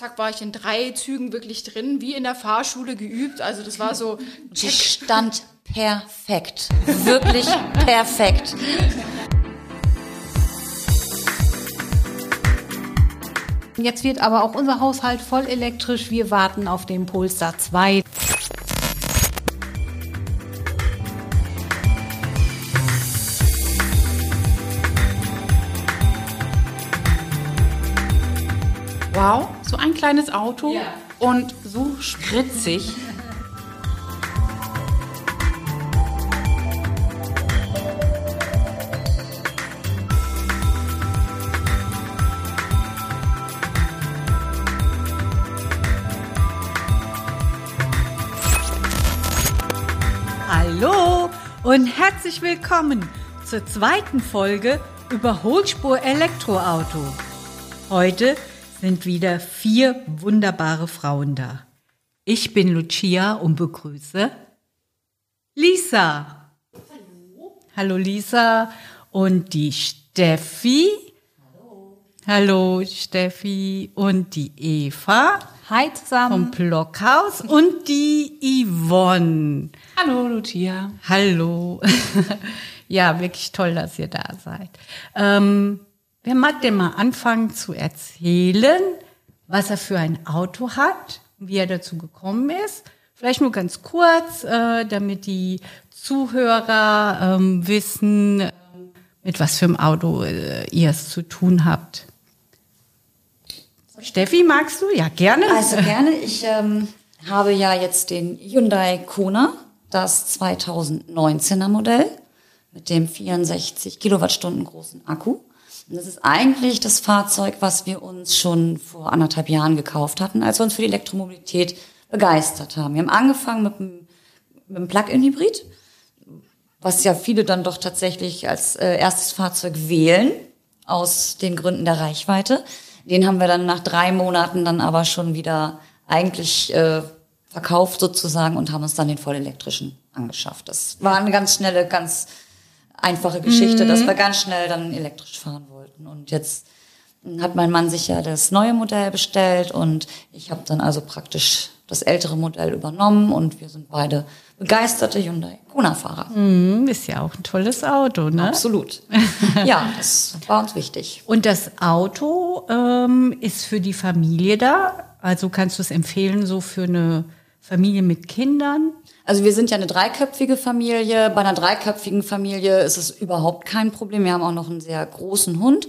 zack, war ich in drei Zügen wirklich drin, wie in der Fahrschule geübt. Also das war so, Die stand perfekt. Wirklich perfekt. Jetzt wird aber auch unser Haushalt voll elektrisch. Wir warten auf den Polestar 2. kleines Auto und so spritzig. Hallo und herzlich willkommen zur zweiten Folge Überholspur Elektroauto. Heute sind wieder vier wunderbare Frauen da. Ich bin Lucia und begrüße Lisa. Hallo. Hallo Lisa und die Steffi. Hallo. Hallo Steffi und die Eva Hi zusammen. vom Blockhaus und die Yvonne. Hallo, Lucia. Hallo. ja, wirklich toll, dass ihr da seid. Ähm, wer mag denn mal anfangen zu erzählen, was er für ein Auto hat, wie er dazu gekommen ist? Vielleicht nur ganz kurz, äh, damit die Zuhörer ähm, wissen, äh, mit was für einem Auto äh, ihr es zu tun habt. Steffi, magst du? Ja, gerne. Also gerne. Ich ähm, habe ja jetzt den Hyundai Kona, das 2019er Modell mit dem 64 Kilowattstunden großen Akku. Und das ist eigentlich das Fahrzeug, was wir uns schon vor anderthalb Jahren gekauft hatten, als wir uns für die Elektromobilität begeistert haben. Wir haben angefangen mit einem, einem Plug-in-Hybrid, was ja viele dann doch tatsächlich als äh, erstes Fahrzeug wählen, aus den Gründen der Reichweite. Den haben wir dann nach drei Monaten dann aber schon wieder eigentlich äh, verkauft sozusagen und haben uns dann den vollelektrischen angeschafft. Das war eine ganz schnelle, ganz einfache Geschichte, dass wir ganz schnell dann elektrisch fahren wollten. Und jetzt hat mein Mann sich ja das neue Modell bestellt und ich habe dann also praktisch das ältere Modell übernommen und wir sind beide begeisterte Hyundai Kona-Fahrer. Hm, ist ja auch ein tolles Auto, ne? Absolut. ja, das war uns wichtig. Und das Auto ähm, ist für die Familie da? Also kannst du es empfehlen, so für eine Familie mit Kindern? Also wir sind ja eine dreiköpfige Familie. Bei einer dreiköpfigen Familie ist es überhaupt kein Problem. Wir haben auch noch einen sehr großen Hund.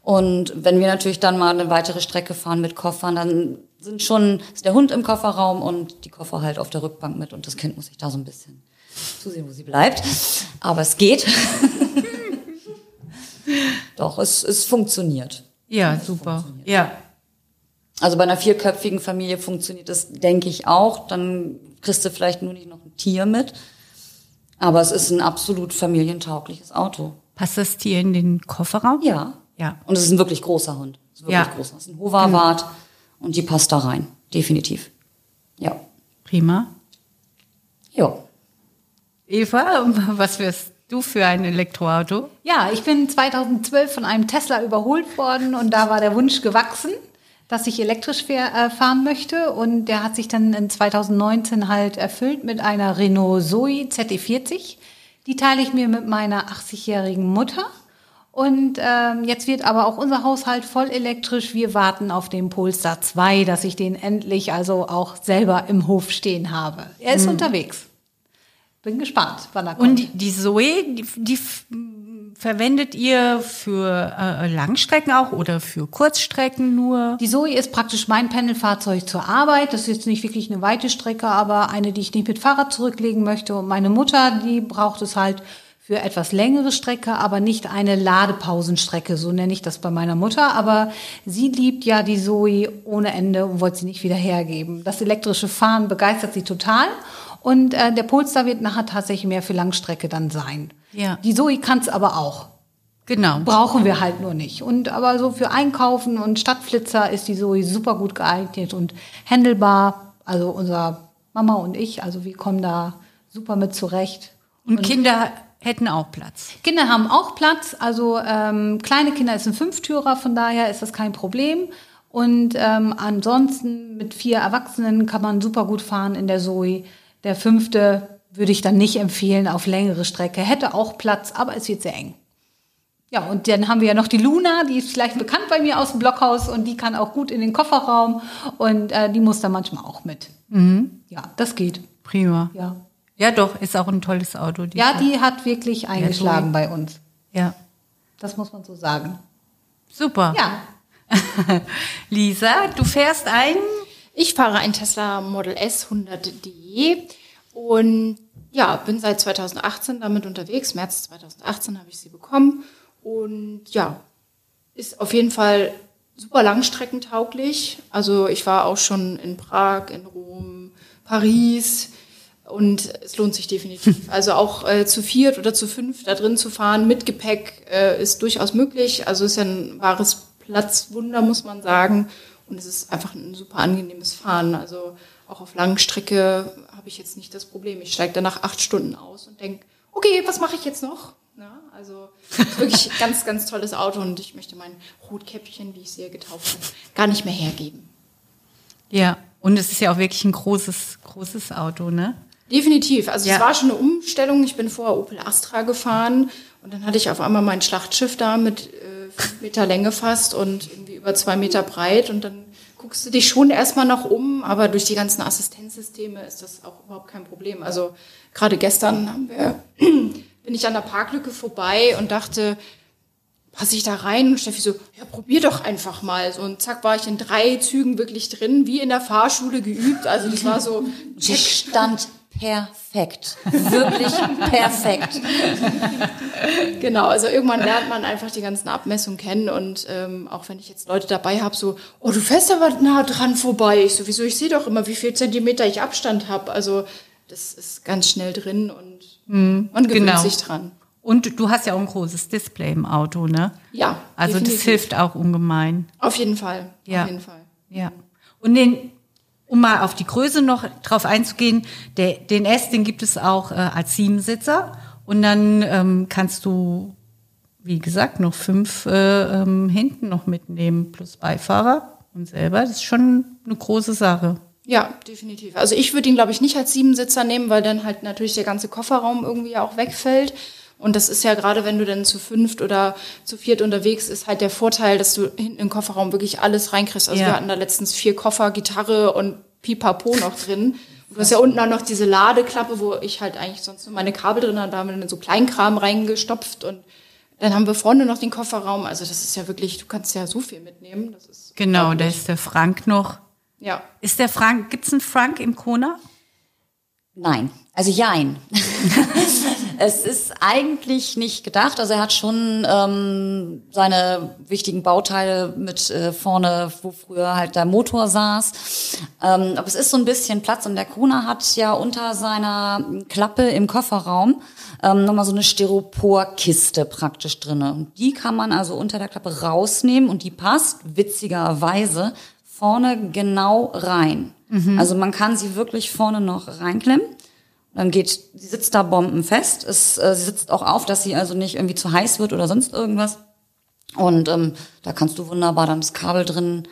Und wenn wir natürlich dann mal eine weitere Strecke fahren mit Koffern, dann sind schon, ist der Hund im Kofferraum und die Koffer halt auf der Rückbank mit und das Kind muss sich da so ein bisschen zusehen, wo sie bleibt. Aber es geht. Doch, es, es funktioniert. Ja, super. Ja. Also bei einer vierköpfigen Familie funktioniert das, denke ich, auch. Dann kriegst du vielleicht nur nicht noch ein Tier mit. Aber es ist ein absolut familientaugliches Auto. Passt das Tier in den Kofferraum? Ja. Ja. Und es ist ein wirklich großer Hund. Es ist wirklich Ja. groß. Es ist ein Hoverwart und die passt da rein. Definitiv. Ja. Prima. Ja. Eva, was wirst du für ein Elektroauto? Ja, ich bin 2012 von einem Tesla überholt worden und da war der Wunsch gewachsen, dass ich elektrisch äh, fahren möchte und der hat sich dann in 2019 halt erfüllt mit einer Renault Zoe ZE40. Die teile ich mir mit meiner 80-jährigen Mutter. Und ähm, jetzt wird aber auch unser Haushalt voll elektrisch. Wir warten auf den Polestar 2, dass ich den endlich also auch selber im Hof stehen habe. Er ist unterwegs. Bin gespannt, wann er kommt. Und die, die Zoe, die, die verwendet ihr für äh, Langstrecken auch oder für Kurzstrecken nur? Die Zoe ist praktisch mein Pendelfahrzeug zur Arbeit. Das ist jetzt nicht wirklich eine weite Strecke, aber eine, die ich nicht mit Fahrrad zurücklegen möchte. Und meine Mutter, die braucht es halt für etwas längere Strecke, aber nicht eine Ladepausenstrecke. So nenne ich das bei meiner Mutter. Aber sie liebt ja die Zoe ohne Ende und wollte sie nicht wieder hergeben. Das elektrische Fahren begeistert sie total. Und äh, der Polestar wird nachher tatsächlich mehr für Langstrecke dann sein. Ja. Die Zoe kann es aber auch. Genau. Brauchen wir halt nur nicht. Und aber so für Einkaufen und Stadtflitzer ist die Zoe super gut geeignet und handelbar. Also unser Mama und ich, also wir kommen da super mit zurecht. Und Kinder hätten auch Platz. Kinder haben auch Platz. Also ähm, kleine Kinder ist ein Fünftürer, von daher ist das kein Problem. Und ähm, ansonsten mit vier Erwachsenen kann man super gut fahren in der Zoe. Der fünfte würde ich dann nicht empfehlen auf längere Strecke. Hätte auch Platz, aber es wird sehr eng. Ja, und dann haben wir ja noch die Luna, die ist vielleicht bekannt bei mir aus dem Blockhaus und die kann auch gut in den Kofferraum und äh, die muss da manchmal auch mit. Ja, das geht. Prima. Ja. Ja, doch, ist auch ein tolles Auto. Die Ja, die hat wirklich eingeschlagen bei uns. ja. Das muss man so sagen. Super. Ja, Lisa, du fährst ein Ich fahre ein Tesla Model S 100D und ja, bin seit 2018 damit unterwegs. März 2018 habe ich sie bekommen und ja, ist auf jeden Fall super langstreckentauglich. Also ich war auch schon in Prag, in Rom, Paris und es lohnt sich definitiv. Also auch äh, zu viert oder zu fünf da drin zu fahren mit Gepäck äh, ist durchaus möglich. Also ist ja ein wahres Platzwunder, muss man sagen. Und es ist einfach ein super angenehmes Fahren. Also auch auf Langstrecke habe ich jetzt nicht das Problem. Ich steige danach acht Stunden aus und denke, okay, was mache ich jetzt noch? Ja, also wirklich ein ganz, ganz tolles Auto und ich möchte mein Rotkäppchen, wie ich sie getauft habe, gar nicht mehr hergeben. Ja, und es ist ja auch wirklich ein großes, großes Auto, ne? Definitiv. Also Ja. es war schon eine Umstellung. Ich bin vorher Opel Astra gefahren und dann hatte ich auf einmal mein Schlachtschiff da mit äh, fünf Meter Länge fast und irgendwie über zwei Meter breit und dann guckst du dich schon erstmal noch um, aber durch die ganzen Assistenzsysteme ist das auch überhaupt kein Problem. Also gerade gestern haben wir, bin ich an der Parklücke vorbei und dachte, passe ich da rein und Steffi so, ja, probier doch einfach mal. So, und zack, war ich in drei Zügen wirklich drin, wie in der Fahrschule geübt. Also das war so, Die stand perfekt. Wirklich perfekt. Genau, also irgendwann lernt man einfach die ganzen Abmessungen kennen und ähm, auch wenn ich jetzt Leute dabei habe, so, oh, du fährst aber nah dran vorbei. Ich sowieso, ich sehe doch immer, wie viel Zentimeter ich Abstand habe. Also das ist ganz schnell drin und man gewöhnt genau. sich dran. Und du hast ja auch ein großes Display im Auto, ne? Ja, Also das definitiv. hilft auch ungemein. Auf jeden Fall, Ja. auf jeden Fall. Ja. Und den, um mal auf die Größe noch drauf einzugehen, der, den S, den gibt es auch äh, als Siebensitzer. Und dann ähm, kannst du, wie gesagt, noch fünf äh, ähm, hinten noch mitnehmen, plus Beifahrer und selber. Das ist schon eine große Sache. Ja, definitiv. Also ich würde ihn, glaube ich, nicht als Siebensitzer nehmen, weil dann halt natürlich der ganze Kofferraum irgendwie auch wegfällt. Und das ist ja gerade, wenn du dann zu fünft oder zu viert unterwegs ist, halt der Vorteil, dass du hinten im Kofferraum wirklich alles reinkriegst. Also Ja. wir hatten da letztens vier Koffer, Gitarre und Pipapo noch drin. Und du hast ja unten auch noch diese Ladeklappe, wo ich halt eigentlich sonst nur meine Kabel drin habe. Da haben wir dann so Kleinkram reingestopft und dann haben wir vorne noch den Kofferraum. Also das ist ja wirklich, du kannst ja so viel mitnehmen. Das ist Genau, da ist der Frank noch. Ja. Ist der Frank, gibt's einen Frank im Kona? Nein, also jein. es ist eigentlich nicht gedacht. Also er hat schon ähm, seine wichtigen Bauteile mit äh, vorne, wo früher halt der Motor saß. Ähm, aber es ist so ein bisschen Platz und der Kuna hat ja unter seiner Klappe im Kofferraum ähm, nochmal so eine Styroporkiste praktisch drinne. Und die kann man also unter der Klappe rausnehmen und die passt witzigerweise vorne genau rein. Also man kann sie wirklich vorne noch reinklemmen. Dann geht, sie sitzt da bombenfest. Es, äh, sie sitzt auch auf, dass sie also nicht irgendwie zu heiß wird oder sonst irgendwas. Und ähm, da kannst du wunderbar dann das Kabel drin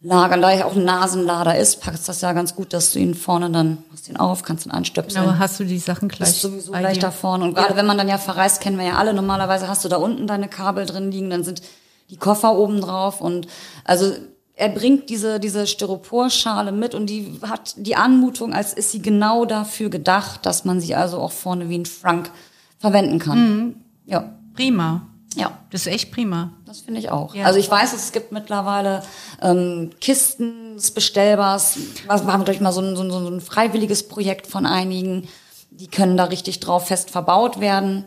lagern. Da ja auch ein Nasenlader ist, packst das ja ganz gut, dass du ihn vorne dann, machst ihn auf, kannst ihn anstöpseln. Genau, hast du die Sachen gleich ist sowieso gleich da vorne. Und gerade wenn man dann ja verreist, kennen wir ja alle, normalerweise hast du da unten deine Kabel drin liegen, dann sind die Koffer oben drauf und also er bringt diese, diese Styroporschale mit und die hat die Anmutung, als ist sie genau dafür gedacht, dass man sie also auch vorne wie ein Frank verwenden kann. Mhm. Ja, Prima. ja. Das ist echt prima. Das finde ich auch. Ja. Also ich weiß, es gibt mittlerweile ähm, Kisten des Bestellbars. Wir haben gleich mal so ein, so, ein, so ein freiwilliges Projekt von einigen. Die können da richtig drauf fest verbaut werden.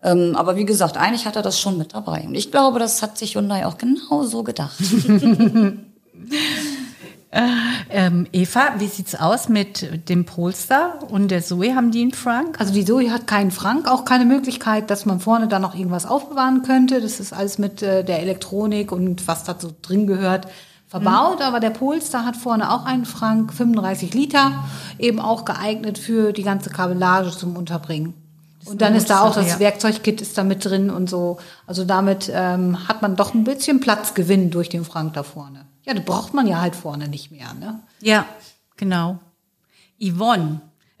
Ähm, aber wie gesagt, eigentlich hat er das schon mit dabei. Und ich glaube, das hat sich Hyundai auch genau so gedacht. Ähm, Eva, wie sieht's aus mit dem Polestar und der Zoe? Haben die einen Frank? Also die Zoe hat keinen Frank, auch keine Möglichkeit, dass man vorne da noch irgendwas aufbewahren könnte. Das ist alles mit äh, der Elektronik und was da so drin gehört verbaut. Aber der Polestar hat vorne auch einen Frank, 35 Liter, eben auch geeignet für die ganze Kabellage zum Unterbringen. Und dann ist da auch das ja. Werkzeugkit ist da mit drin und so. Also damit ähm, hat man doch ein bisschen Platzgewinn durch den Frank da vorne. Ja, das braucht man ja halt vorne nicht mehr. Ne? Ja, genau. Yvonne.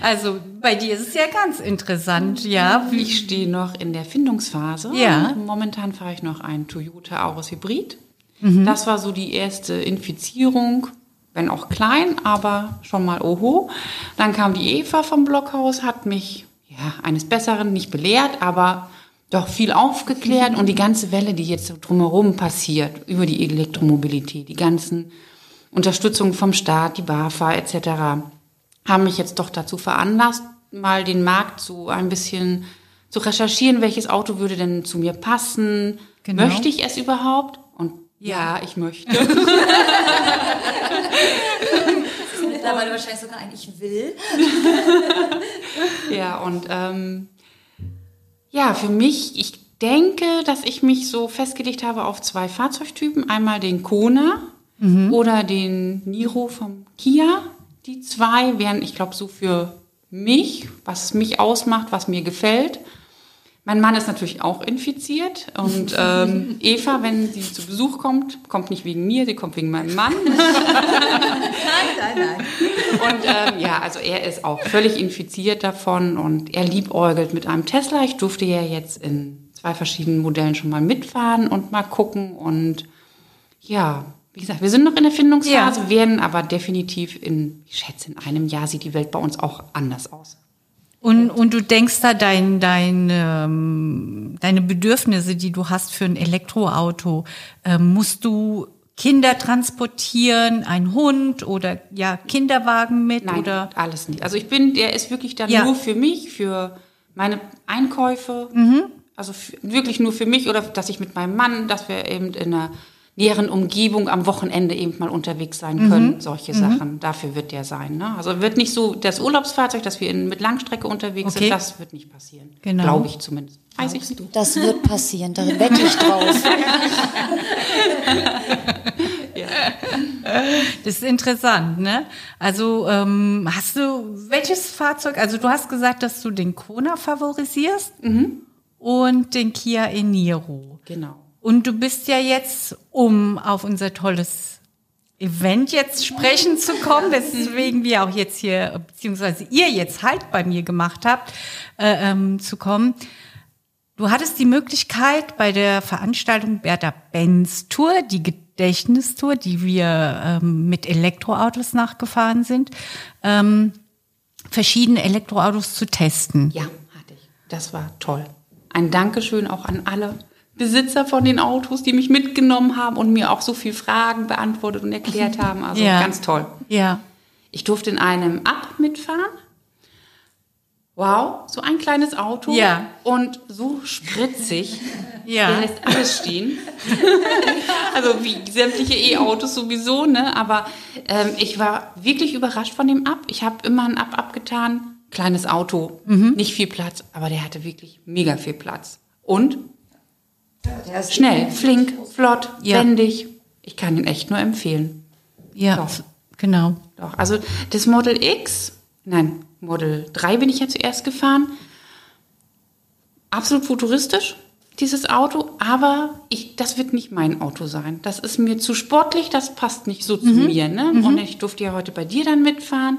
Also bei dir ist es ja ganz interessant, ja. Ich stehe noch in der Findungsphase. Ja. Momentan fahre ich noch einen Toyota Auris Hybrid. Mhm. Das war so die erste Infizierung, wenn auch klein, aber schon mal oho. Dann kam die Eva vom Blockhaus, hat mich ja, eines Besseren nicht belehrt, aber doch viel aufgeklärt und die ganze Welle, die jetzt so drumherum passiert, über die Elektromobilität, die ganzen Unterstützung vom Staat, die BAFA etc., haben mich jetzt doch dazu veranlasst, mal den Markt so ein bisschen zu recherchieren, welches Auto würde denn zu mir passen, Genau. möchte ich es überhaupt? Und ja, ich möchte. Mittlerweile wahrscheinlich sogar ein Ich will. Ja, und ähm, ja, für mich, ich denke, dass ich mich so festgelegt habe auf zwei Fahrzeugtypen. Einmal den Kona oder den Niro vom Kia. Die zwei wären, ich glaube, so für mich, was mich ausmacht, was mir gefällt. Mein Mann ist natürlich auch infiziert und ähm, Eva, wenn sie zu Besuch kommt, kommt nicht wegen mir, sie kommt wegen meinem Mann. Nein, nein, nein. Und ähm, ja, also er ist auch völlig infiziert davon und er liebäugelt mit einem Tesla. Ich durfte ja jetzt in zwei verschiedenen Modellen schon mal mitfahren und mal gucken. Und ja, wie gesagt, wir sind noch in der Findungsphase, Ja. werden aber definitiv in, ich schätze, in einem Jahr sieht die Welt bei uns auch anders aus. Und, und du denkst da dein, dein, ähm, deine Bedürfnisse, die du hast für ein Elektroauto, ähm, musst du Kinder transportieren, ein Hund oder ja Kinderwagen mit Nein, oder alles nicht. Also ich bin, der ist wirklich dann Ja. nur für mich, für meine Einkäufe. Also für, wirklich nur für mich oder dass ich mit meinem Mann, dass wir eben in einer näheren Umgebung am Wochenende eben mal unterwegs sein können. Solche Sachen. Dafür wird der sein. Ne? Also wird nicht so das Urlaubsfahrzeug, dass wir in, mit Langstrecke unterwegs Okay. sind, das wird nicht passieren. Genau. Glaube ich zumindest. Weiß ich nicht. Das wird passieren, da wette ich drauf. Das ist interessant, ne? Also ähm, hast du welches Fahrzeug? Also du hast gesagt, dass du den Kona favorisierst und den Kia Eniro. Genau. Und du bist ja jetzt, um auf unser tolles Event jetzt sprechen zu kommen, weswegen wir auch jetzt hier, beziehungsweise ihr jetzt halt bei mir gemacht habt, äh, ähm, zu kommen. Du hattest die Möglichkeit bei der Veranstaltung Bertha Benz Tour, die Gedächtnistour, die wir ähm, mit Elektroautos nachgefahren sind, ähm, verschiedene Elektroautos zu testen. Ja, hatte ich. Das war toll. Ein Dankeschön auch an alle Besitzer von den Autos, die mich mitgenommen haben und mir auch so viel Fragen beantwortet und erklärt haben. Also Ja. ganz toll. Ja. Ich durfte in einem Up mitfahren. Wow, so ein kleines Auto. Ja. Und so spritzig. Ja. Der lässt alles stehen. also wie sämtliche E-Autos sowieso, ne? Aber ähm, ich war wirklich überrascht von dem Up. Ich habe immer ein Up abgetan. Kleines Auto, nicht viel Platz, aber der hatte wirklich mega viel Platz. Und schnell, flink, flott, Ja. wendig. Ich kann ihn echt nur empfehlen. Ja, Doch. genau. Doch, also das Model X, nein, Model 3 bin ich ja zuerst gefahren. Absolut futuristisch, dieses Auto, aber ich, das wird nicht mein Auto sein. Das ist mir zu sportlich, das passt nicht so zu mir. Ne? Und ich durfte ja heute bei dir dann mitfahren.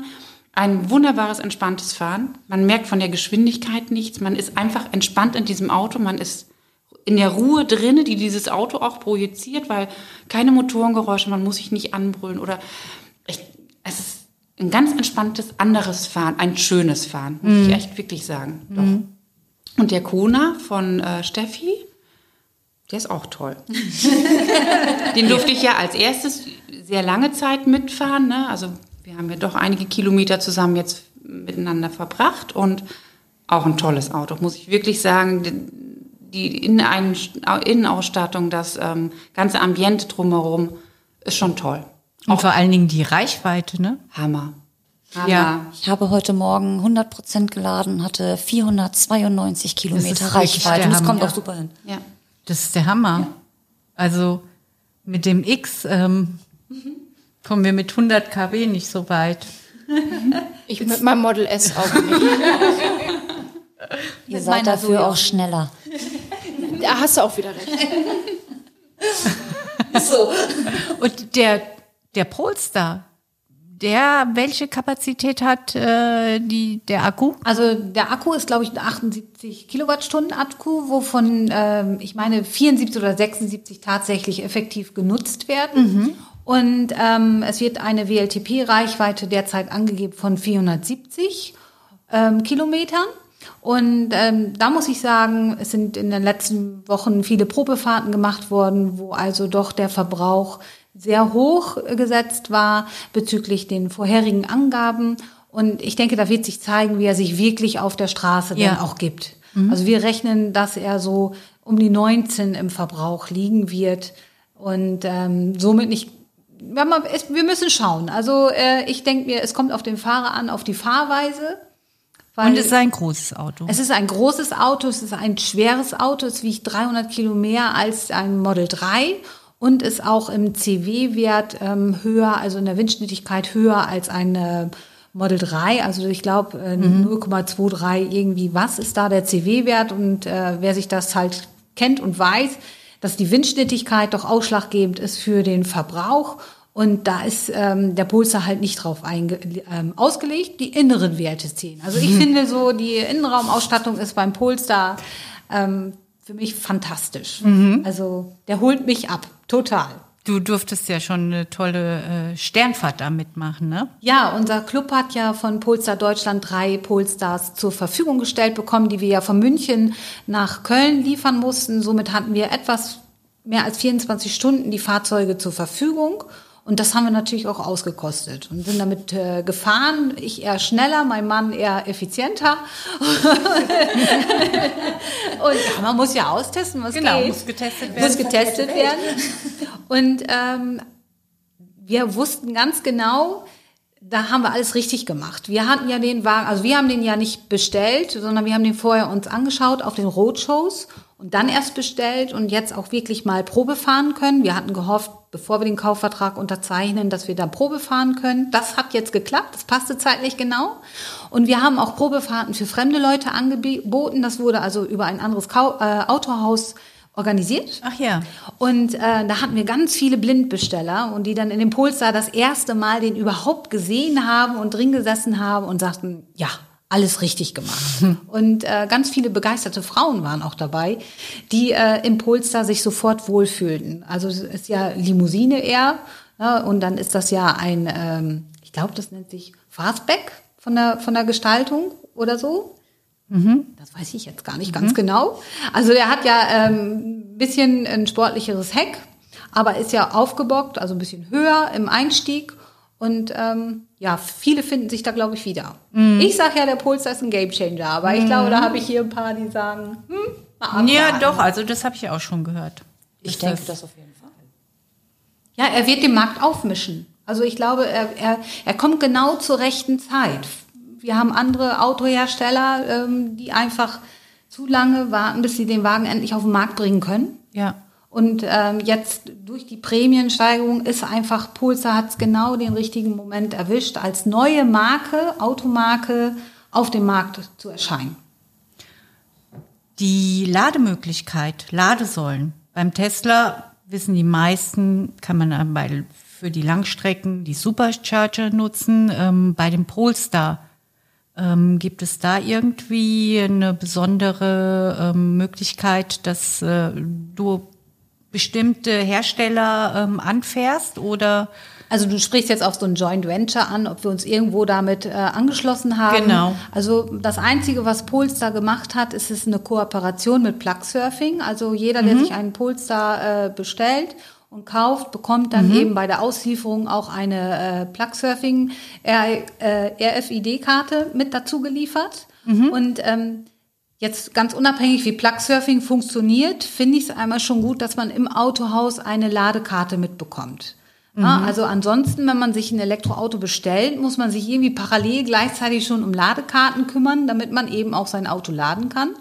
Ein wunderbares, entspanntes Fahren. Man merkt von der Geschwindigkeit nichts. Man ist einfach entspannt in diesem Auto. Man ist in der Ruhe drinne, die dieses Auto auch projiziert, weil keine Motorengeräusche, man muss sich nicht anbrüllen oder ich, es ist ein ganz entspanntes anderes Fahren, ein schönes Fahren, muss ich echt wirklich sagen. Doch. Und der Kona von äh, Steffi, der ist auch toll. Den durfte ich ja als erstes sehr lange Zeit mitfahren. Ne? Also wir haben ja doch einige Kilometer zusammen jetzt miteinander verbracht und auch ein tolles Auto, muss ich wirklich sagen. Die die Innen- Innenausstattung, das ähm, ganze Ambiente drumherum ist schon toll. Und vor allen Dingen die Reichweite, ne? Hammer. Hammer. Ja. Ich habe heute Morgen 100% geladen, hatte 492 Kilometer Reichweite. Und das kommt Hammer. auch super hin. Ja. Das ist der Hammer. Also mit dem X ähm, kommen wir mit 100 kW nicht so weit. Ich mit meinem Model S auch nicht. Ihr seid dafür Soja. auch schneller. Da hast du auch wieder recht. Und der, der Polestar, der, welche Kapazität hat äh, die, der Akku? Also der Akku ist, glaube ich, ein 78 Kilowattstunden Akku, wovon ähm, ich meine 74 oder 76 tatsächlich effektiv genutzt werden. Und ähm, es wird eine WLTP-Reichweite derzeit angegeben von 470 ähm, Kilometern. Und ähm, da muss ich sagen, es sind in den letzten Wochen viele Probefahrten gemacht worden, wo also doch der Verbrauch sehr hoch gesetzt war bezüglich den vorherigen Angaben. Und ich denke, da wird sich zeigen, wie er sich wirklich auf der Straße Ja. dann auch gibt. Also wir rechnen, dass er so um die 19 im Verbrauch liegen wird und ähm, somit nicht. Wir müssen schauen. Also äh, ich denke mir, es kommt auf den Fahrer an, auf die Fahrweise. Und es ist ein großes Auto. es ist ein großes Auto, es ist ein schweres Auto, es wiegt 300 Kilo mehr als ein Model 3 und ist auch im CW-Wert ähm, höher, also in der Windschnittigkeit höher als ein Model 3. Also ich glaube äh, 0,23 irgendwie was ist da der CW-Wert und äh, wer sich das halt kennt und weiß, dass die Windschnittigkeit doch ausschlaggebend ist für den Verbrauch. Und da ist ähm, der Polster halt nicht drauf einge ähm, ausgelegt, die inneren Werte ziehen. Also ich finde so, die Innenraumausstattung ist beim Polster ähm, für mich fantastisch. Also der holt mich ab, total. Du durftest ja schon eine tolle äh, Sternfahrt da mitmachen, ne? Ja, unser Club hat ja von Polestar Deutschland drei Polestars zur Verfügung gestellt bekommen, die wir ja von München nach Köln liefern mussten. Somit hatten wir etwas mehr als 24 Stunden die Fahrzeuge zur Verfügung. Und das haben wir natürlich auch ausgekostet und sind damit äh, gefahren. Ich eher schneller, mein Mann eher effizienter. und ja, man muss ja austesten, was Genau, geht. muss getestet werden. Muss getestet werden. Und ähm, wir wussten ganz genau, da haben wir alles richtig gemacht. Wir hatten ja den Wagen, also wir haben den ja nicht bestellt, sondern wir haben den vorher uns angeschaut auf den Roadshows und dann erst bestellt und jetzt auch wirklich mal Probe fahren können. Wir hatten gehofft, bevor wir den Kaufvertrag unterzeichnen, dass wir dann Probe fahren können. Das hat jetzt geklappt, das passte zeitlich genau. Und wir haben auch Probefahrten für fremde Leute angeboten. Das wurde also über ein anderes Kau äh, Autohaus organisiert. Ach ja. Und äh, da hatten wir ganz viele Blindbesteller und die dann in dem Polestar das erste Mal den überhaupt gesehen haben und drin gesessen haben und sagten, ja, alles richtig gemacht. Und äh, ganz viele begeisterte Frauen waren auch dabei, die äh, im Polestar sich sofort wohlfühlten. Also es ist ja Limousine eher ne? und dann ist das ja ein, ähm, ich glaube, das nennt sich Fastback von der, von der Gestaltung oder so. Das weiß ich jetzt gar nicht ganz genau. Also der hat ja ähm, ein bisschen ein sportlicheres Heck, aber ist ja aufgebockt, also ein bisschen höher im Einstieg. Und ähm, ja, viele finden sich da, glaube ich, wieder. Ich sage ja, der Polestar ist ein Gamechanger, aber ich glaube, da habe ich hier ein paar, die sagen, hm, mal abwarten. Ja, doch, also das habe ich auch schon gehört. Ich Das denke das auf jeden Fall. Ja, er wird den Markt aufmischen. Also ich glaube, er, er, er kommt genau zur rechten Zeit. Wir haben andere Autohersteller, ähm, die einfach zu lange warten, bis sie den Wagen endlich auf den Markt bringen können. Ja. Und ähm, jetzt durch die Prämiensteigerung ist einfach, Pulsar hat genau den richtigen Moment erwischt, als neue Marke, Automarke auf dem Markt zu erscheinen. Die Lademöglichkeit, Ladesäulen. Beim Tesla wissen die meisten, kann man für die Langstrecken die Supercharger nutzen. Ähm, bei dem Polestar ähm, gibt es da irgendwie eine besondere ähm, Möglichkeit, dass äh, du bestimmte Hersteller ähm, anfährst oder Also du sprichst jetzt auf so ein Joint Venture an, ob wir uns irgendwo damit äh, angeschlossen haben. Genau. Also das Einzige, was Polestar gemacht hat, ist es eine Kooperation mit Plugsurfing. Also jeder, der sich einen Polestar äh, bestellt und kauft, bekommt dann eben bei der Auslieferung auch eine äh, Plugsurfing R, äh, RFID-Karte mit dazu geliefert. Und ähm, Jetzt ganz unabhängig, wie Plugsurfing funktioniert, finde ich es einmal schon gut, dass man im Autohaus eine Ladekarte mitbekommt. Ja, also ansonsten, wenn man sich ein Elektroauto bestellt, muss man sich irgendwie parallel gleichzeitig schon um Ladekarten kümmern, damit man eben auch sein Auto laden kann.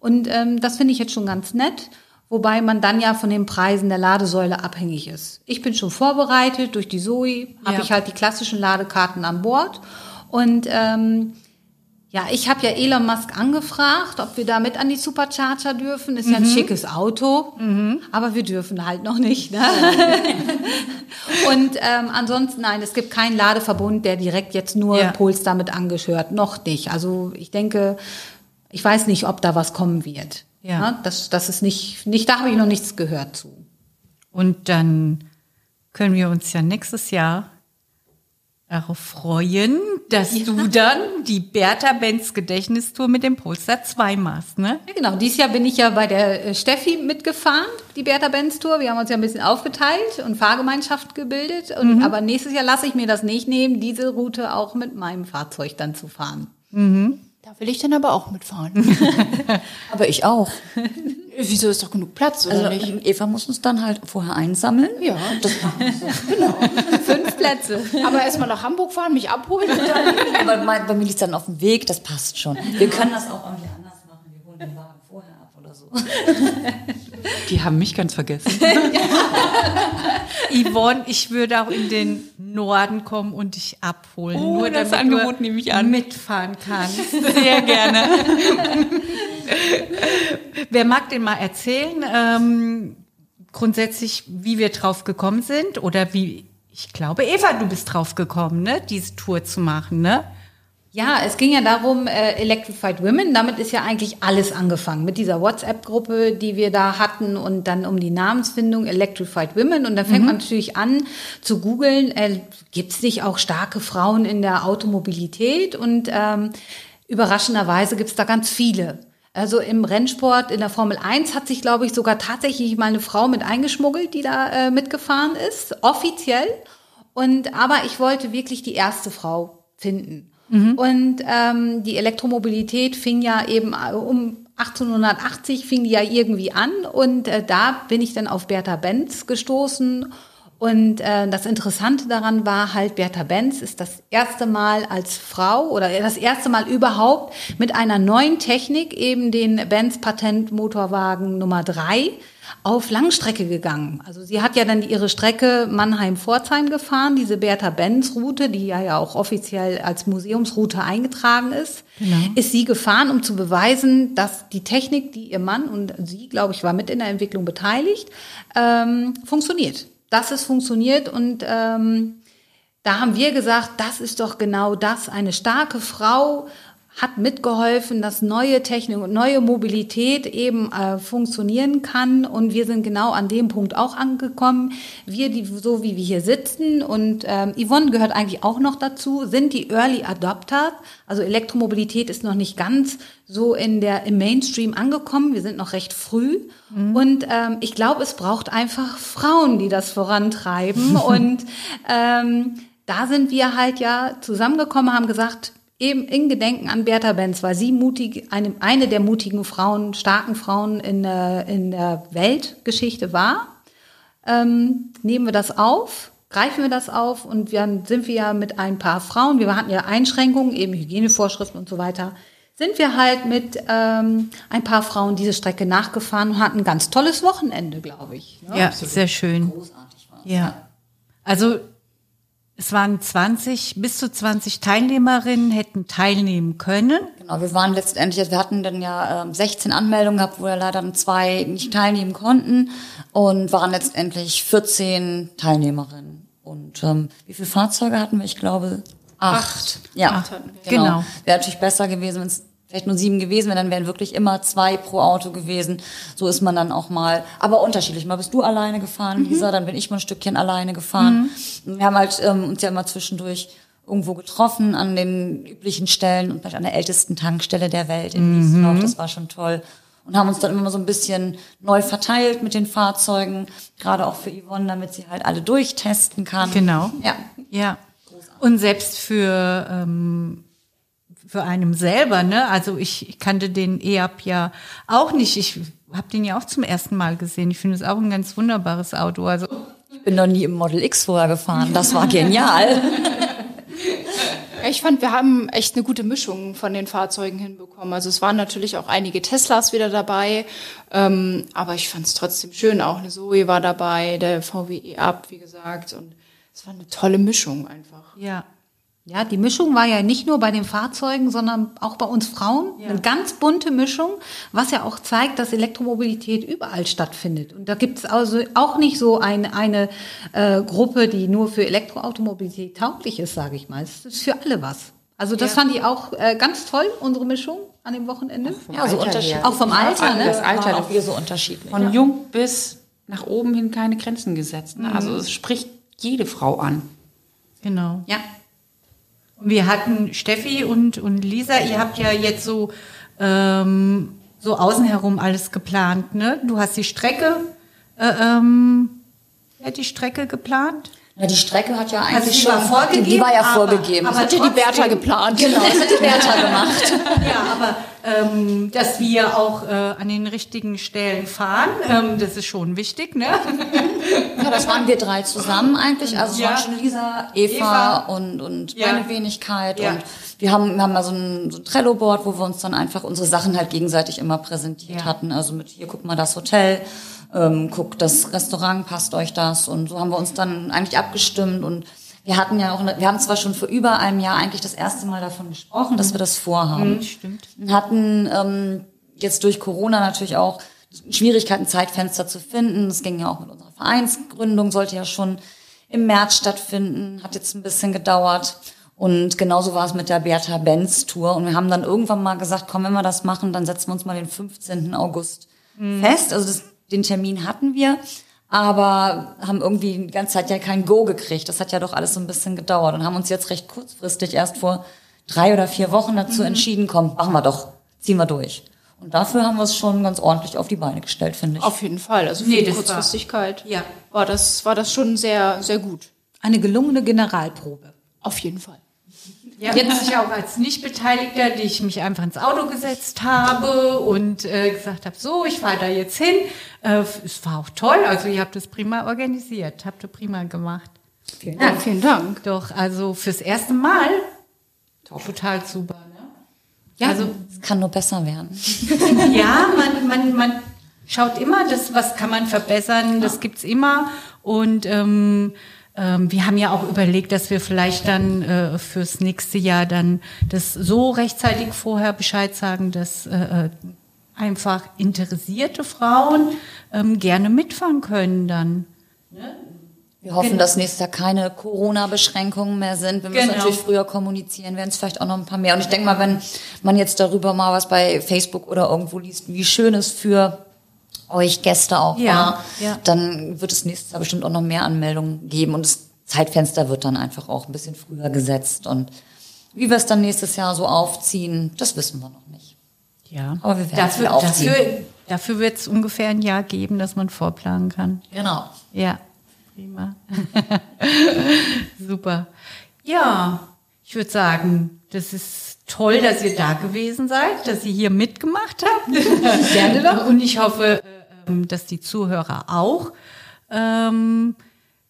Und ähm, das finde ich jetzt schon ganz nett, wobei man dann ja von den Preisen der Ladesäule abhängig ist. Ich bin schon vorbereitet, durch die Zoe habe Ja. ich halt die klassischen Ladekarten an Bord und ähm, Ja, ich habe ja Elon Musk angefragt, ob wir da mit an die Supercharger dürfen. Ist ja ein schickes Auto, aber wir dürfen halt noch nicht. Ne? Und ähm, ansonsten, nein, es gibt keinen Ladeverbund, der direkt jetzt nur Ja. Polestar mit angehört. Noch nicht. Also ich denke, ich weiß nicht, ob da was kommen wird. Ja. Ne? Das, das ist nicht, nicht, da habe ich noch nichts gehört zu. Und dann können wir uns ja nächstes Jahr darauf freuen, dass du dann die Bertha Benz Gedächtnistour mit dem Polestar 2 machst, ne? Ja, genau. Dieses Jahr bin ich ja bei der äh, Steffi mitgefahren, die Bertha Benz Tour. Wir haben uns ja ein bisschen aufgeteilt und Fahrgemeinschaft gebildet. Und, Aber nächstes Jahr lasse ich mir das nicht nehmen, diese Route auch mit meinem Fahrzeug dann zu fahren. Da will ich dann aber auch mitfahren. Aber ich auch. Wieso ist doch genug Platz, oder Also nicht? Eva muss uns dann halt vorher einsammeln. Ja, das Fünf Plätze. aber erstmal nach Hamburg fahren, mich abholen. Aber bei mir liegt dann auf dem Weg, das passt schon. Wir können das auch irgendwie anders machen. Wir holen den Wagen vorher ab oder so. Die haben mich ganz vergessen. Yvonne, ich würde auch in den Norden kommen und dich abholen. Oh, nur das damit Angebot du nehme ich an. mitfahren kannst. Sehr gerne. Wer mag denn mal erzählen, ähm, grundsätzlich, wie wir drauf gekommen sind oder wie, ich glaube, Eva, du bist drauf gekommen, ne, diese Tour zu machen, ne? Ja, es ging ja darum, äh, Electrified Women, damit ist ja eigentlich alles angefangen. Mit dieser WhatsApp-Gruppe, die wir da hatten und dann um die Namensfindung Electrified Women. Und dann fängt man natürlich an zu googeln, äh, gibt es nicht auch starke Frauen in der Automobilität? Und ähm, überraschenderweise gibt es da ganz viele. Also im Rennsport, in der Formel 1 hat sich, glaube ich, sogar tatsächlich mal eine Frau mit eingeschmuggelt, die da äh, mitgefahren ist, offiziell. Und aber ich wollte wirklich die erste Frau finden. Und ähm, die Elektromobilität fing ja eben äh, um 1880 fing die ja irgendwie an. Und äh, da bin ich dann auf Bertha Benz gestoßen. Und äh, das Interessante daran war halt, Bertha Benz ist das erste Mal als Frau oder das erste Mal überhaupt mit einer neuen Technik, eben den Benz Patent Motorwagen Nummer drei auf Langstrecke gegangen. Also sie hat ja dann ihre Strecke Mannheim-Pforzheim gefahren, diese Bertha-Benz-Route, die ja, ja auch offiziell als Museumsroute eingetragen ist, ist sie gefahren, um zu beweisen, dass die Technik, die ihr Mann und sie, glaube ich, war mit in der Entwicklung beteiligt, ähm, funktioniert. Dass es funktioniert und ähm, da haben wir gesagt, das ist doch genau das. Eine starke Frau hat mitgeholfen, dass neue Technik und neue Mobilität eben äh, funktionieren kann. Und wir sind genau an dem Punkt auch angekommen. Wir, die, so wie wir hier sitzen, und ähm, Yvonne gehört eigentlich auch noch dazu, sind die Early Adopter. Also Elektromobilität ist noch nicht ganz so in der, im Mainstream angekommen. Wir sind noch recht früh. Und ähm, ich glaube, es braucht einfach Frauen, die das vorantreiben. und ähm, da sind wir halt ja zusammengekommen, haben gesagt, eben in Gedenken an Bertha Benz, weil sie mutig, eine, eine der mutigen Frauen, starken Frauen in der, in der Weltgeschichte war, ähm, nehmen wir das auf, greifen wir das auf und dann sind wir ja mit ein paar Frauen, wir hatten ja Einschränkungen, eben Hygienevorschriften und so weiter, sind wir halt mit ähm, ein paar Frauen diese Strecke nachgefahren und hatten ein ganz tolles Wochenende, glaube ich. ne? Ja, sehr schön. Großartig war Ja. Also es waren 20, bis zu 20 Teilnehmerinnen hätten teilnehmen können. Genau, wir waren letztendlich, also wir hatten dann ja ähm, 16 Anmeldungen gehabt, wo ja leider dann zwei nicht teilnehmen konnten und waren letztendlich 14 Teilnehmerinnen. Und ähm, wie viele Fahrzeuge hatten wir? Ich glaube acht. Ja, Acht hatten wir. genau. Genau. Wäre natürlich besser gewesen, wenn es vielleicht nur sieben gewesen wären, dann wären wirklich immer zwei pro Auto gewesen. So ist man dann auch mal, aber unterschiedlich. Mal bist du alleine gefahren, Lisa, dann bin ich mal ein Stückchen alleine gefahren. Wir haben halt ähm, uns ja immer zwischendurch irgendwo getroffen an den üblichen Stellen und vielleicht an der ältesten Tankstelle der Welt in Wiesloch. Das war schon toll. Und haben uns dann immer so ein bisschen neu verteilt mit den Fahrzeugen, gerade auch für Yvonne, damit sie halt alle durchtesten kann. Genau. Ja. Ja. Und selbst für, ähm, für einem selber, ne? Also ich, ich kannte den EAP ja auch nicht. Ich habe den ja auch zum ersten Mal gesehen. Ich finde es auch ein ganz wunderbares Auto. Also Ich bin noch nie im Model X vorher gefahren. Das war genial. Ich fand, wir haben echt eine gute Mischung von den Fahrzeugen hinbekommen. Also es waren natürlich auch einige Teslas wieder dabei, ähm, aber ich fand es trotzdem schön. Auch eine Zoe war dabei, der VW E-Up, wie gesagt, und es war eine tolle Mischung einfach. ja. Ja, die Mischung war ja nicht nur bei den Fahrzeugen, sondern auch bei uns Frauen. Eine ganz bunte Mischung, was ja auch zeigt, dass Elektromobilität überall stattfindet. Und da gibt es also auch nicht so eine, eine äh, Gruppe, die nur für Elektroautomobilität tauglich ist, sage ich mal. Es ist für alle was. Also das fand ich auch äh, ganz toll, unsere Mischung an dem Wochenende. Ja, so unterschiedlich. Auch vom Alter, ne? Das Alter, auch wieder so unterschiedlich. Von jung bis nach oben hin keine Grenzen gesetzt. Ne? Also es spricht jede Frau an. Genau. Ja. Und wir hatten Steffi und, und Lisa, ihr habt ja jetzt so, ähm, so außen herum alles geplant, ne? Du hast die Strecke, äh, ähm, wer hat die Strecke geplant? Ja, die Strecke hat ja eigentlich Also die schon war vorgegeben, Die, die war ja aber- vorgegeben. aber Das hat Hatte die Bertha geplant. Genau, das hat die Bertha gemacht. Ja, aber ähm, dass wir auch äh, an den richtigen Stellen fahren, ähm, das ist schon wichtig, ne? Ja, das waren wir drei zusammen eigentlich. Also es Ja. waren schon Lisa, Eva, Eva. und, und Ja. meine Wenigkeit. Ja. Und wir haben, wir haben mal so ein, so ein Trello-Board, wo wir uns dann einfach unsere Sachen halt gegenseitig immer präsentiert Ja. hatten. Also mit hier, guck mal das Hotel, ähm, guck, das Restaurant, passt euch das? Und so haben wir uns dann eigentlich abgestimmt und wir hatten ja auch, eine, wir haben zwar schon vor über einem Jahr eigentlich das erste Mal davon gesprochen, dass wir das vorhaben. Stimmt. Und hatten ähm, jetzt durch Corona natürlich auch Schwierigkeiten, Zeitfenster zu finden. Das ging ja auch mit unserer Vereinsgründung, sollte ja schon im März stattfinden, hat jetzt ein bisschen gedauert. Und genauso war es mit der Bertha Benz Tour. Und wir haben dann irgendwann mal gesagt, komm, wenn wir das machen, dann setzen wir uns mal den 15. August fest. Also das, den Termin hatten wir, aber haben irgendwie die ganze Zeit ja kein Go gekriegt. Das hat ja doch alles so ein bisschen gedauert und haben uns jetzt recht kurzfristig erst vor drei oder vier Wochen dazu entschieden, komm, machen wir doch, ziehen wir durch. Und dafür haben wir es schon ganz ordentlich auf die Beine gestellt, finde ich. Auf jeden Fall. Also für Nee, die das war- Kurzfristigkeit Ja. war, das, war das schon sehr, sehr gut. Eine gelungene Generalprobe. Auf jeden Fall. Ja, jetzt ich auch als Nicht-Beteiligter, die ich mich einfach ins Auto gesetzt habe und äh, gesagt habe, so, ich fahre da jetzt hin. Äh, es war auch toll, also ihr habt es prima organisiert, habt ihr prima gemacht. Vielen Dank. vielen Dank. Doch, also fürs erste Mal total super. Ne? Ja, Also Es kann nur besser werden. ja, man, man, man schaut immer, das, was kann man verbessern, das gibt's immer. Und ähm, ähm, wir haben ja auch überlegt, dass wir vielleicht dann äh, fürs nächste Jahr dann das so rechtzeitig vorher Bescheid sagen, dass äh, äh, einfach interessierte Frauen ähm, gerne mitfahren können dann. Wir hoffen, Genau. dass nächstes Jahr keine Corona-Beschränkungen mehr sind. Wenn wir es Genau. natürlich früher kommunizieren, werden es vielleicht auch noch ein paar mehr. Und ich denke mal, wenn man jetzt darüber mal was bei Facebook oder irgendwo liest, wie schön es für euch Gäste auch Ja, war, ja. dann wird es nächstes Jahr bestimmt auch noch mehr Anmeldungen geben. Und das Zeitfenster wird dann einfach auch ein bisschen früher gesetzt. Und wie wir es dann nächstes Jahr so aufziehen, das wissen wir noch nicht. Ja, Aber wir werden dafür, aufziehen. dafür, dafür wird es ungefähr ein Jahr geben, dass man vorplanen kann. Genau. Ja, prima. Super. Ja, ich würde sagen, das ist toll, dass ihr da gewesen seid, dass ihr hier mitgemacht habt. Gerne doch. Und ich hoffe, ähm, dass die Zuhörer auch ähm,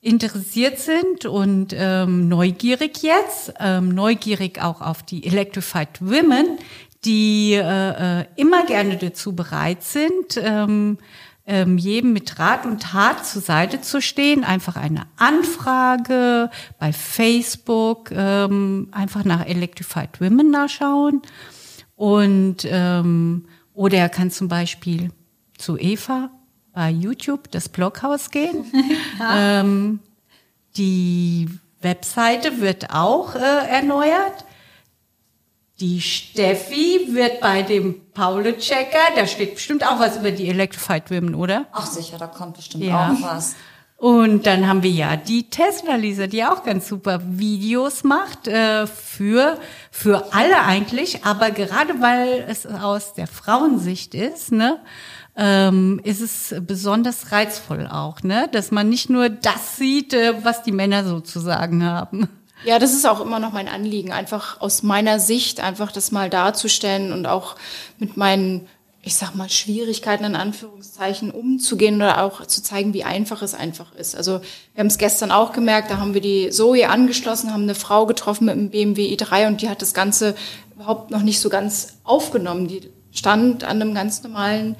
interessiert sind und ähm, neugierig jetzt, ähm, neugierig auch auf die Electrified Women, die äh, äh, immer gerne dazu bereit sind, ähm, ähm, jedem mit Rat und Tat zur Seite zu stehen. Einfach eine Anfrage bei Facebook, ähm, einfach nach Electrified Women nachschauen. Und ähm, oder er kann zum Beispiel zu Eva bei YouTube das Bloghaus gehen. ähm, die Webseite wird auch äh, erneuert. Die Steffi wird bei dem Paule-Checker, da steht bestimmt auch was über die Electrified Women, oder? Ach sicher, da kommt bestimmt Ja. auch was. Und dann haben wir ja die Tesla-Lisa, die auch ganz super Videos macht äh, für für alle eigentlich, aber gerade weil es aus der Frauensicht ist, ne, ähm, ist es besonders reizvoll auch, ne, dass man nicht nur das sieht, äh, was die Männer sozusagen haben. Ja, das ist auch immer noch mein Anliegen, einfach aus meiner Sicht einfach das mal darzustellen und auch mit meinen, ich sag mal, Schwierigkeiten in Anführungszeichen umzugehen oder auch zu zeigen, wie einfach es einfach ist. Also wir haben es gestern auch gemerkt, da haben wir die Zoe angeschlossen, haben eine Frau getroffen mit einem BMW i3 und die hat das Ganze überhaupt noch nicht so ganz aufgenommen. Die stand an einem ganz normalen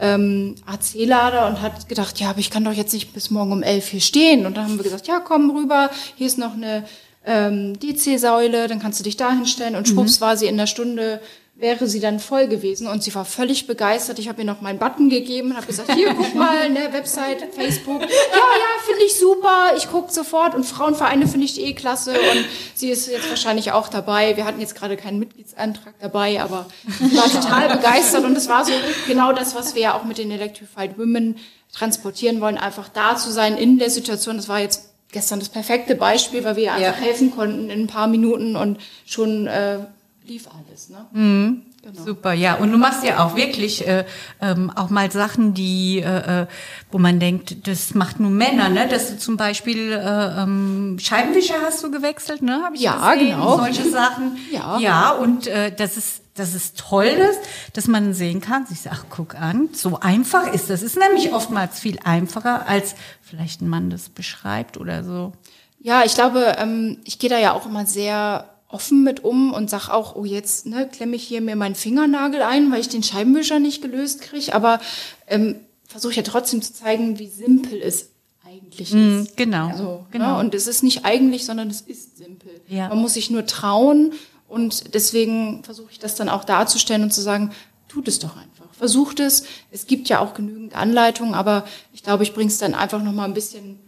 ähm, AC-Lader und hat gedacht, ja, aber ich kann doch jetzt nicht bis morgen um elf hier stehen. Und dann haben wir gesagt, ja, komm rüber, hier ist noch eine ähm, DC-Säule, dann kannst du dich da hinstellen und schwupps war sie in der Stunde wäre sie dann voll gewesen und sie war völlig begeistert. Ich habe ihr noch meinen Button gegeben und habe gesagt, hier, guck mal, ne, Website, Facebook. Ja, ja, finde ich super, ich gucke sofort und Frauenvereine finde ich eh klasse und sie ist jetzt wahrscheinlich auch dabei. Wir hatten jetzt gerade keinen Mitgliedsantrag dabei, aber sie war total begeistert und es war so genau das, was wir ja auch mit den Electrified Women transportieren wollen, einfach da zu sein in der Situation. Das war jetzt gestern das perfekte Beispiel, weil wir einfach helfen konnten in ein paar Minuten und schon äh, lief alles. Ne? Super, ja. Und du machst ja auch wirklich äh, ähm, auch mal Sachen, die, äh, äh, wo man denkt, das macht nur Männer, ne? Dass du zum Beispiel äh, ähm, Scheibenwischer hast du gewechselt, ne? Hab ich Ja, gesehen. genau. Solche Sachen. Ja. Ja, und äh, das ist das ist toll, dass, dass man sehen kann, sich sagt, ach, guck an, so einfach ist das. Ist nämlich oftmals viel einfacher, als vielleicht ein Mann das beschreibt oder so. Ja, ich glaube, ähm, ich gehe da ja auch immer sehr offen mit um und sag auch, oh jetzt ne, klemme ich hier mir meinen Fingernagel ein, weil ich den Scheibenwischer nicht gelöst kriege. Aber ähm, versuche ja trotzdem zu zeigen, wie simpel es eigentlich ist. genau, Also, genau. Ne? Und es ist nicht eigentlich, sondern es ist simpel. Ja. Man muss sich nur trauen und deswegen versuche ich das dann auch darzustellen und zu sagen, tut es doch einfach. Versucht es. Es gibt ja auch genügend Anleitungen, aber ich glaube, ich bringe es dann einfach noch mal ein bisschen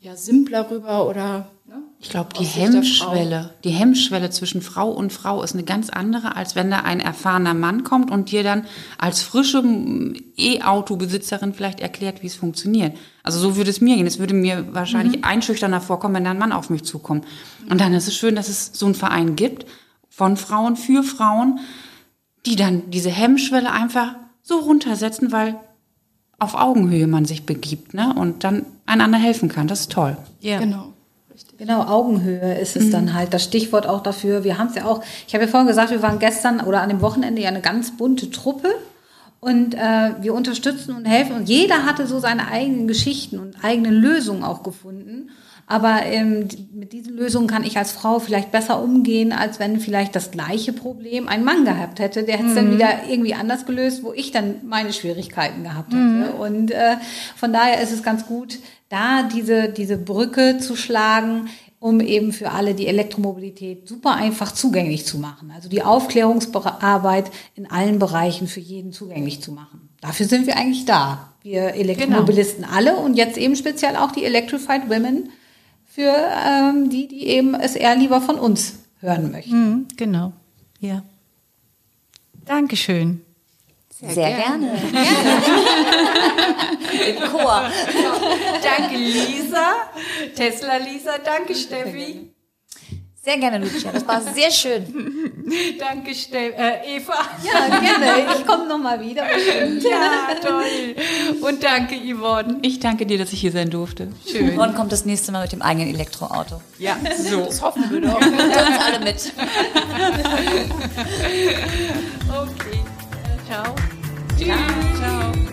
ja, simpler rüber oder ne? Ich glaube, die. Hemmschwelle, die Hemmschwelle zwischen Frau und Frau ist eine ganz andere, als wenn da ein erfahrener Mann kommt und dir dann als frische E-Auto-Besitzerin vielleicht erklärt, wie es funktioniert. Also so würde es mir gehen. Es würde mir wahrscheinlich einschüchternder vorkommen, wenn da ein Mann auf mich zukommt. Und dann ist es schön, dass es so einen Verein gibt von Frauen für Frauen, die dann diese Hemmschwelle einfach so runtersetzen, weil auf Augenhöhe man sich begibt, ne? Und dann einander helfen kann. Das ist toll. Ja. Genau. Genau, Augenhöhe ist es dann halt das Stichwort auch dafür. Wir haben es ja auch, ich habe ja vorhin gesagt, wir waren gestern oder an dem Wochenende ja eine ganz bunte Truppe und äh, wir unterstützen und helfen und jeder hatte so seine eigenen Geschichten und eigene Lösungen auch gefunden. Aber ähm, mit diesen Lösungen kann ich als Frau vielleicht besser umgehen, als wenn vielleicht das gleiche Problem ein Mann gehabt hätte. Der hätte es dann wieder irgendwie anders gelöst, wo ich dann meine Schwierigkeiten gehabt hätte. Und äh, von daher ist es ganz gut, da diese, diese Brücke zu schlagen, um eben für alle die Elektromobilität super einfach zugänglich zu machen. Also die Aufklärungsarbeit in allen Bereichen für jeden zugänglich zu machen. Dafür sind wir eigentlich da. Wir Elektromobilisten alle und jetzt eben speziell auch die Electrified Women für ähm, die, die eben es eher lieber von uns hören möchten. Mhm, genau. Ja. Dankeschön. Sehr, gerne. Im Chor. Danke, Lisa. Tesla Lisa. Danke, Steffi. Sehr gerne, Lucia. Das war sehr schön. Danke, Ste äh, Eva. Ja, gerne. Ich komme nochmal wieder. Ja, toll. Und danke, Yvonne. Ich danke dir, dass ich hier sein durfte. Schön. Yvonne kommt das nächste Mal mit dem eigenen Elektroauto. Ja, so. Das hoffen wir doch. Und uns alle mit. Okay. Ciao. Tschüss. Ciao. Ciao.